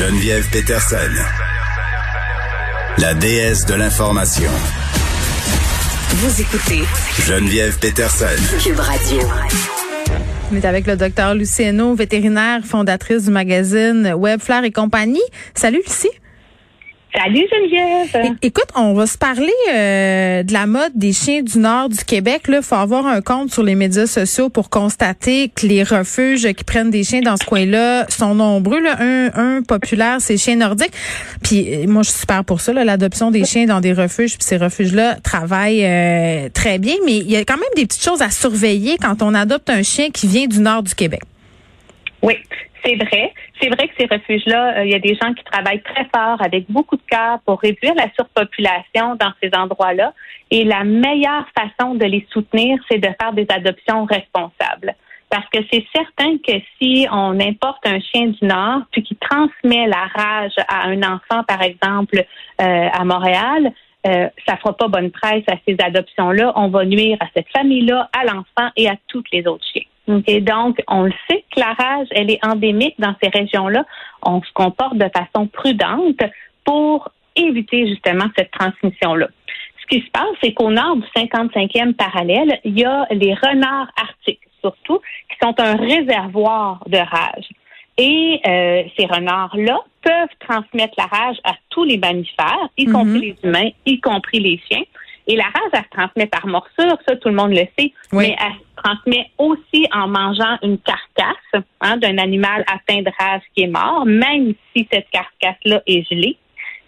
Geneviève Peterson, la déesse de l'information. Vous écoutez Geneviève Peterson. Cube Radio. On est avec le docteur Luciano, vétérinaire, fondatrice du magazine Web Flair et compagnie. Salut Lucie. Salut Geneviève. Écoute, on va se parler euh, de la mode des chiens du nord du Québec. Il faut avoir un compte sur les médias sociaux pour constater que les refuges qui prennent des chiens dans ce coin-là sont nombreux. Là. Un, un populaire, c'est chiens nordiques. Puis euh, moi, je suis super pour ça, là, l'adoption des chiens dans des refuges. Puis ces refuges-là travaillent euh, très bien, mais il y a quand même des petites choses à surveiller quand on adopte un chien qui vient du nord du Québec. Oui, c'est vrai. C'est vrai que ces refuges-là, euh, il y a des gens qui travaillent très fort avec beaucoup de cœur pour réduire la surpopulation dans ces endroits-là. Et la meilleure façon de les soutenir, c'est de faire des adoptions responsables. Parce que c'est certain que si on importe un chien du Nord, puis qui transmet la rage à un enfant, par exemple, euh, à Montréal, euh, ça fera pas bonne presse à ces adoptions-là. On va nuire à cette famille-là, à l'enfant et à toutes les autres chiens. OK? Donc, on le sait que la rage, elle est endémique dans ces régions-là. On se comporte de façon prudente pour éviter justement cette transmission-là. Ce qui se passe, c'est qu'au nord du 55e parallèle, il y a les renards arctiques, surtout, qui sont un réservoir de rage. Et euh, ces renards-là peuvent transmettre la rage à tous les mammifères, y Mhm. compris les humains, y compris les chiens. Et la rage, elle se transmet par morsure, ça tout le monde le sait, Oui. mais elle se transmet aussi en mangeant une carcasse hein, d'un animal atteint de rage qui est mort, même si cette carcasse-là est gelée.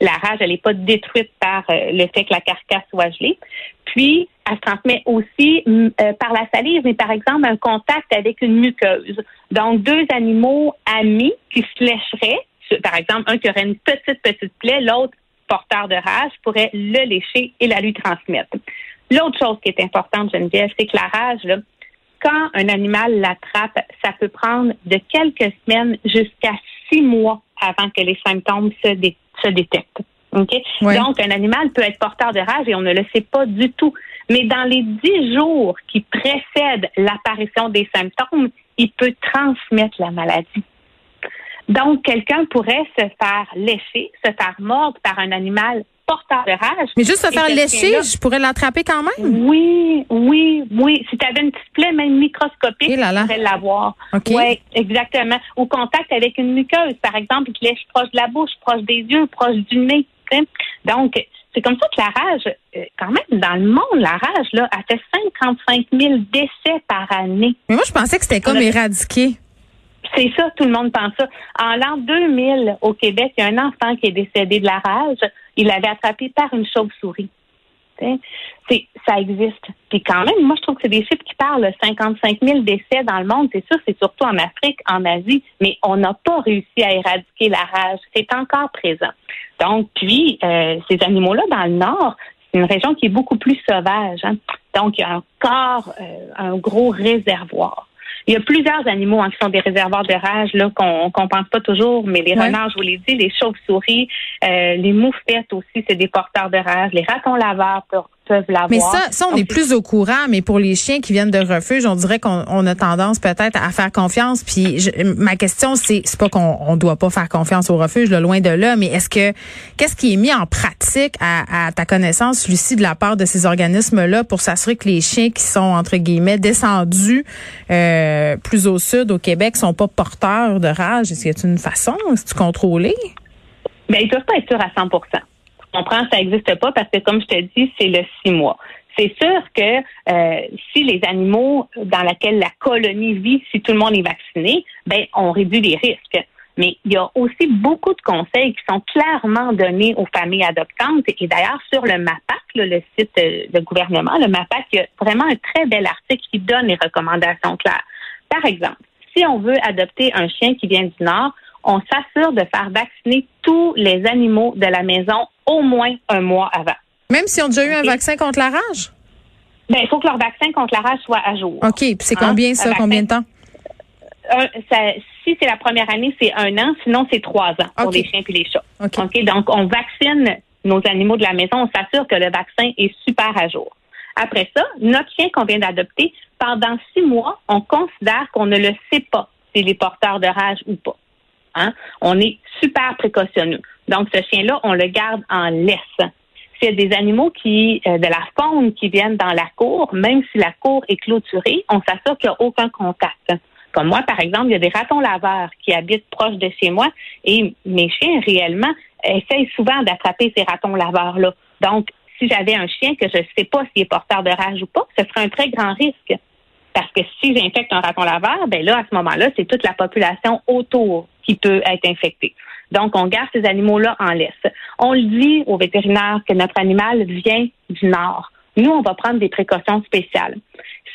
La rage, elle n'est pas détruite par euh, le fait que la carcasse soit gelée. Puis, elle se transmet aussi mm, euh, par la salive, mais par exemple, un contact avec une muqueuse. Donc, deux animaux amis qui se lécheraient, par exemple, un qui aurait une petite, petite plaie, l'autre porteur de rage pourrait le lécher et la lui transmettre. L'autre chose qui est importante, Geneviève, c'est que la rage, là, quand un animal l'attrape, ça peut prendre de quelques semaines jusqu'à six mois avant que les symptômes se, dé- se détectent. Donc, un animal peut être porteur de rage et on ne le sait pas du tout. Mais dans les dix jours qui précèdent l'apparition des symptômes, il peut transmettre la maladie. Donc, quelqu'un pourrait se faire lécher, se faire mordre par un animal porteur de rage. Mais juste se faire lécher, je pourrais l'attraper quand même. oui, oui, oui. Si tu avais une petite plaie, même microscopique, Eh là là. tu pourrais l'avoir. OK. Oui, exactement. Au contact avec une muqueuse, par exemple, qui lèche proche de la bouche, proche des yeux, proche du nez. Donc, c'est comme ça que la rage, euh, quand même, dans le monde, la rage, là, a fait 55 000 décès par année. Mais moi, je pensais que c'était comme éradiqué. C'est ça, tout le monde pense ça. En l'an 2000, au Québec, il y a un enfant qui est décédé de la rage. Il l'avait attrapé par une chauve-souris. C'est, ça existe. Puis quand même, moi, je trouve que c'est des chiffres qui parlent. là. 55 000 décès dans le monde. C'est sûr, c'est surtout en Afrique, en Asie, mais on n'a pas réussi à éradiquer la rage. C'est encore présent. Donc, puis, euh, ces animaux-là, dans le Nord, c'est une région qui est beaucoup plus sauvage. hein. Donc, il y a encore euh, un gros réservoir. Il y a plusieurs animaux hein, qui sont des réservoirs de rage là qu'on qu'on pense pas toujours, mais les Ouais. renards, je vous l'ai dit, les chauves-souris, euh, les moufettes aussi, c'est des porteurs de rage. Les ratons laveurs peuvent, peuvent l'avoir. Mais ça, ça, on Donc, est plus au courant, mais pour les chiens qui viennent de refuge, on dirait qu'on on a tendance peut-être à faire confiance. Puis je- ma question, c'est c'est pas qu'on on doit pas faire confiance au refuge, là, loin de là, mais est-ce que qu'est-ce qui est mis en pratique à, à ta connaissance, Lucie, de la part de ces organismes-là pour s'assurer que les chiens qui sont entre guillemets descendus euh, plus au sud au Québec sont pas porteurs de rage? Est-ce qu'il y a une façon, est-ce tu contrôlé Ben, ils peuvent pas être sûrs à 100 Je comprends, ça n'existe pas parce que, comme je te dis, c'est le six mois. C'est sûr que euh, si les animaux dans lesquels la colonie vit, si tout le monde est vacciné, ben on réduit les risques. Mais il y a aussi beaucoup de conseils qui sont clairement donnés aux familles adoptantes. Et d'ailleurs, sur le MAPAC, le site de gouvernement, le MAPAC, il y a vraiment un très bel article qui donne les recommandations claires. Par exemple, si on veut adopter un chien qui vient du Nord, on s'assure de faire vacciner tous les animaux de la maison au moins un mois avant. Même si on a déjà eu un vaccin contre la rage? Ben, il faut que leur vaccin contre la rage soit à jour. OK. Puis c'est combien Hein? ça? Un Combien de temps? Ça- si c'est la première année, c'est un an. Sinon, c'est trois ans pour les chiens et les chats. OK? Donc, on vaccine nos animaux de la maison. On s'assure que le vaccin est super à jour. Après ça, notre chien qu'on vient d'adopter, pendant six mois, on considère qu'on ne le sait pas s'il est porteur de rage ou pas. Hein? On est super précautionneux. Donc, ce chien-là, on le garde en laisse. S'il y a des animaux qui, euh, de la faune qui viennent dans la cour, même si la cour est clôturée, on s'assure qu'il n'y a aucun contact. Comme moi, par exemple, il y a des ratons laveurs qui habitent proche de chez moi et mes chiens, réellement, essayent souvent d'attraper ces ratons laveurs-là. Donc, si j'avais un chien que je ne sais pas s'il est porteur de rage ou pas, ce serait un très grand risque. Parce que si j'infecte un raton laveur, ben là, à ce moment-là, c'est toute la population autour qui peut être infectée. Donc, on garde ces animaux-là en laisse. On le dit aux vétérinaires que notre animal vient du Nord. Nous, on va prendre des précautions spéciales.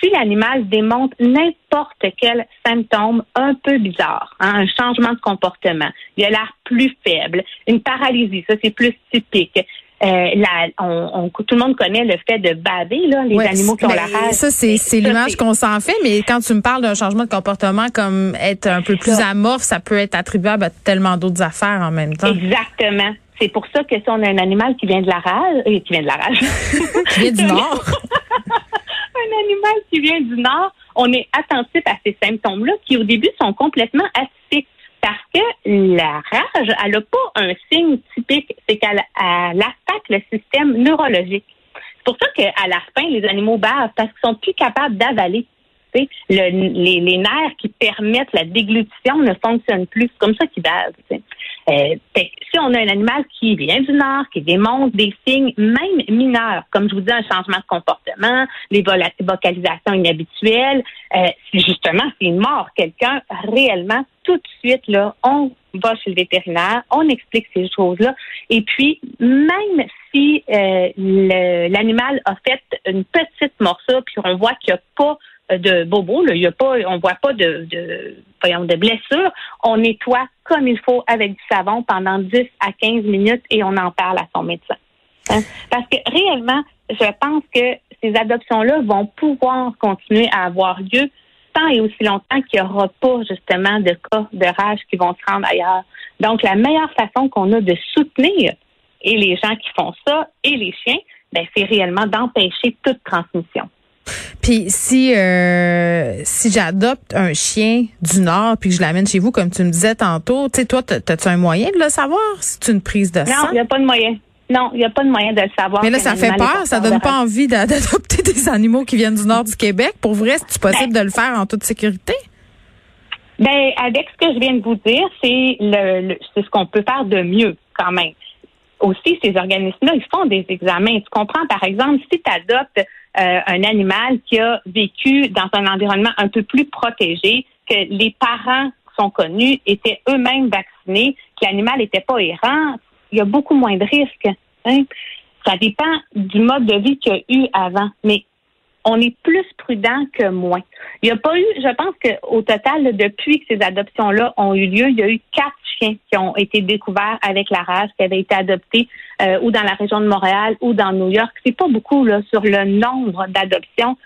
Si l'animal démontre n'importe quel symptôme un peu bizarre, hein, un changement de comportement, il a l'air plus faible, une paralysie, ça c'est plus typique. Euh, la- on- on- tout le monde connaît le fait de baver, là, les Ouais, animaux qui ont la ben, rage. Ça, c'est l'image qu'on s'en fait, mais quand tu me parles d'un changement de comportement comme être un peu plus amorphe, ça peut être attribuable à tellement d'autres affaires en même temps. Exactement. C'est pour ça que si on a un animal qui vient de la rage, euh, qui vient de la rage, Qui vient du Nord. un animal qui vient du Nord, on est attentif à ces symptômes-là qui, au début, sont complètement atypiques. Parce que la rage, elle n'a pas un signe typique, c'est qu'elle elle attaque le système neurologique. C'est pour ça qu'à la fin, les animaux bavent parce qu'ils sont plus capables d'avaler. Les, nerfs qui permettent la déglutition ne fonctionnent plus. C'est comme ça qu'ils bavent. Euh, si on a un animal qui vient du Nord, qui démontre des signes même mineurs, comme je vous dis, un changement de comportement, vola- vocalisations inhabituelles, euh, justement s'il mord quelqu'un réellement, tout de suite, là, on va chez le vétérinaire, on explique ces choses-là. Et puis, même si euh, l'animal a fait une petite morsure, puis on voit qu'il n'y a pas de bobo, là, y a pas, on voit pas de, de, voyons, de blessure, on nettoie comme il faut avec du savon pendant 10 à 15 minutes et on en parle à son médecin. Hein? Parce que réellement, je pense que ces adoptions-là vont pouvoir continuer à avoir lieu tant et aussi longtemps qu'il n'y aura pas justement de cas de rage qui vont se rendre ailleurs. Donc, la meilleure façon qu'on a de soutenir et les gens qui font ça et les chiens, ben, c'est réellement d'empêcher toute transmission. Puis si euh, si j'adopte un chien du Nord puis que je l'amène chez vous, comme tu me disais tantôt, tu sais, toi, t'as- t'as-tu un moyen de le savoir? C'est une prise de Non, sang? il n'y a pas de moyen. Non, il n'y a pas de moyen de le savoir. Mais là, ça fait peur, ça donne pas envie d'a- d'adopter des animaux qui viennent du nord du Québec. Pour vrai, c'est possible Ben de le faire en toute sécurité? Ben, avec ce que je viens de vous dire, c'est le, le- c'est ce qu'on peut faire de mieux quand même. Aussi, ces organismes-là, ils font des examens. Tu comprends, par exemple, si tu adoptes euh, un animal qui a vécu dans un environnement un peu plus protégé, que les parents sont connus, étaient eux-mêmes vaccinés, que l'animal n'était pas errant, il y a beaucoup moins de risques. hein. Ça dépend du mode de vie qu'il y a eu avant. Mais on est plus prudent que moins. Il n'y a pas eu, je pense qu'au total, depuis que ces adoptions-là ont eu lieu, il y a eu quatre chiens qui ont été découverts avec la rage, qui avaient été adoptés euh, ou dans la région de Montréal ou dans New York. C'est pas beaucoup là sur le nombre d'adoptions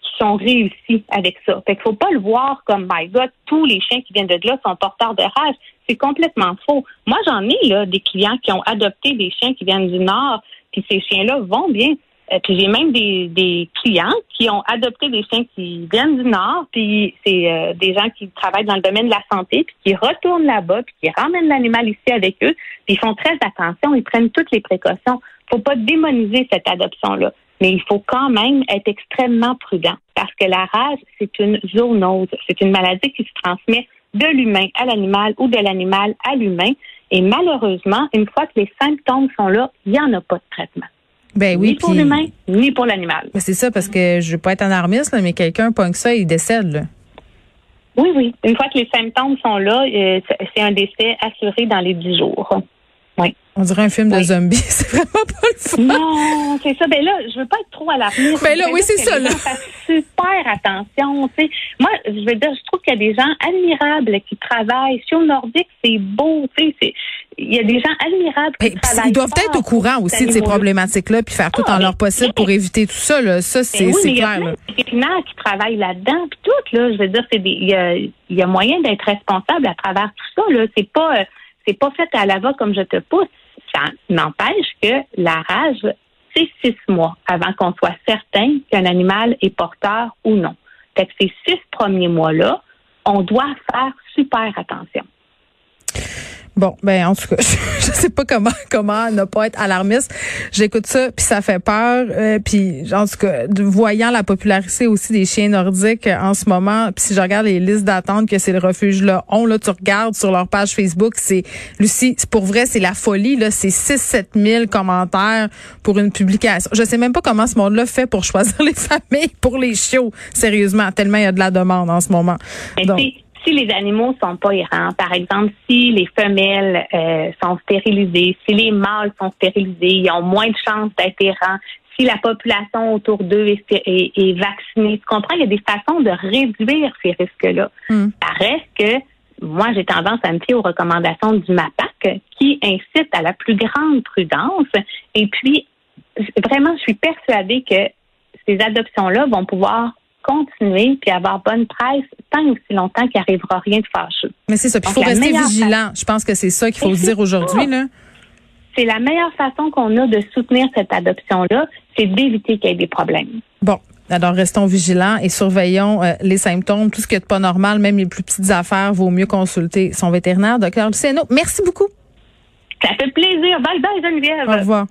qui sont réussies avec ça. Fait qu'il faut pas le voir comme my God, tous les chiens qui viennent de là sont porteurs de rage. C'est complètement faux. Moi, j'en ai là des clients qui ont adopté des chiens qui viennent du Nord, puis ces chiens-là vont bien. Euh, puis j'ai même des, des clients qui ont adopté des chiens qui viennent du Nord, puis c'est euh, des gens qui travaillent dans le domaine de la santé, puis qui retournent là-bas, puis qui ramènent l'animal ici avec eux, puis ils font très attention, ils prennent toutes les précautions. faut pas démoniser cette adoption-là, mais il faut quand même être extrêmement prudent, parce que la rage, c'est une zoonose, c'est une maladie qui se transmet de l'humain à l'animal ou de l'animal à l'humain, et malheureusement, une fois que les symptômes sont là, il n'y en a pas de traitement Ben oui, ni pour puis- l'humain, ni pour l'animal. Ben, c'est ça, parce que je veux pas être alarmiste, là, mais quelqu'un pogne ça, il décède. Là. Oui, oui. Une fois que les symptômes sont là, euh, c'est- c'est un décès assuré dans les 10 jours. Oui. On dirait un film de Oui. zombies. C'est vraiment pas le fun. Non, c'est ça. Ben là, je veux pas être trop à l'avenir. Ben là, oui, c'est ça, là. super attention. Tu sais. Moi, je veux dire, je trouve qu'il y a des gens admirables qui travaillent. Sur le Nordique, c'est beau. Tu sais, c'est- il y a des gens admirables qui Ben, travaillent. ils doivent fort être au courant aussi de ces problématiques-là, puis faire tout Ah, en leur possible oui. pour éviter tout ça. Là. Ça, c'est Ben oui, c'est mais il y a clair. plein là. de vétérinaires qui travaillent là-dedans, puis tout, là. Je veux dire, c'est des, il y a, il y a moyen d'être responsable à travers tout ça, là. C'est pas, euh, c'est pas fait à la va comme je te pousse. Ça n'empêche que la rage, c'est six mois avant qu'on soit certain qu'un animal est porteur ou non. Fait que ces six premiers mois-là, on doit faire super attention. Bon, ben en tout cas, je sais pas comment comment ne pas être alarmiste. J'écoute ça puis ça fait peur. Euh, puis en tout cas, de- voyant la popularité aussi des chiens nordiques euh, en ce moment, puis si je regarde les listes d'attente que ces refuges là ont là, tu regardes sur leur page Facebook, c'est Lucie, c'est pour vrai, c'est la folie là, c'est 6 7 000 commentaires pour une publication. Je sais même pas comment ce monde-là fait pour choisir les familles pour les chiots. Sérieusement, tellement il y a de la demande en ce moment. Donc, si, les animaux sont pas errants, par exemple, si les femelles euh, sont stérilisées, si les mâles sont stérilisés, ils ont moins de chances d'être errants, si la population autour d'eux est, est- est vaccinée, tu comprends, il y a des façons de réduire ces risques-là. Hmm. Ça reste que moi, j'ai tendance à me fier aux recommandations du MAPAC qui incite à la plus grande prudence. Et puis, vraiment, je suis persuadée que ces adoptions-là vont pouvoir continuer puis avoir bonne presse tant aussi longtemps qu'il n'arrivera rien de fâcheux. mais c'est ça, puis il faut rester vigilant. Je pense que c'est ça qu'il faut dire aujourd'hui là. C'est la meilleure façon qu'on a de soutenir cette adoption-là, c'est d'éviter qu'il y ait des problèmes. Bon, alors restons vigilants et surveillons euh, les symptômes. Tout ce qui est pas normal, même les plus petites affaires, vaut mieux consulter son vétérinaire. Docteur Luceno, merci beaucoup. Ça fait plaisir. Bye bye, Geneviève. Au revoir.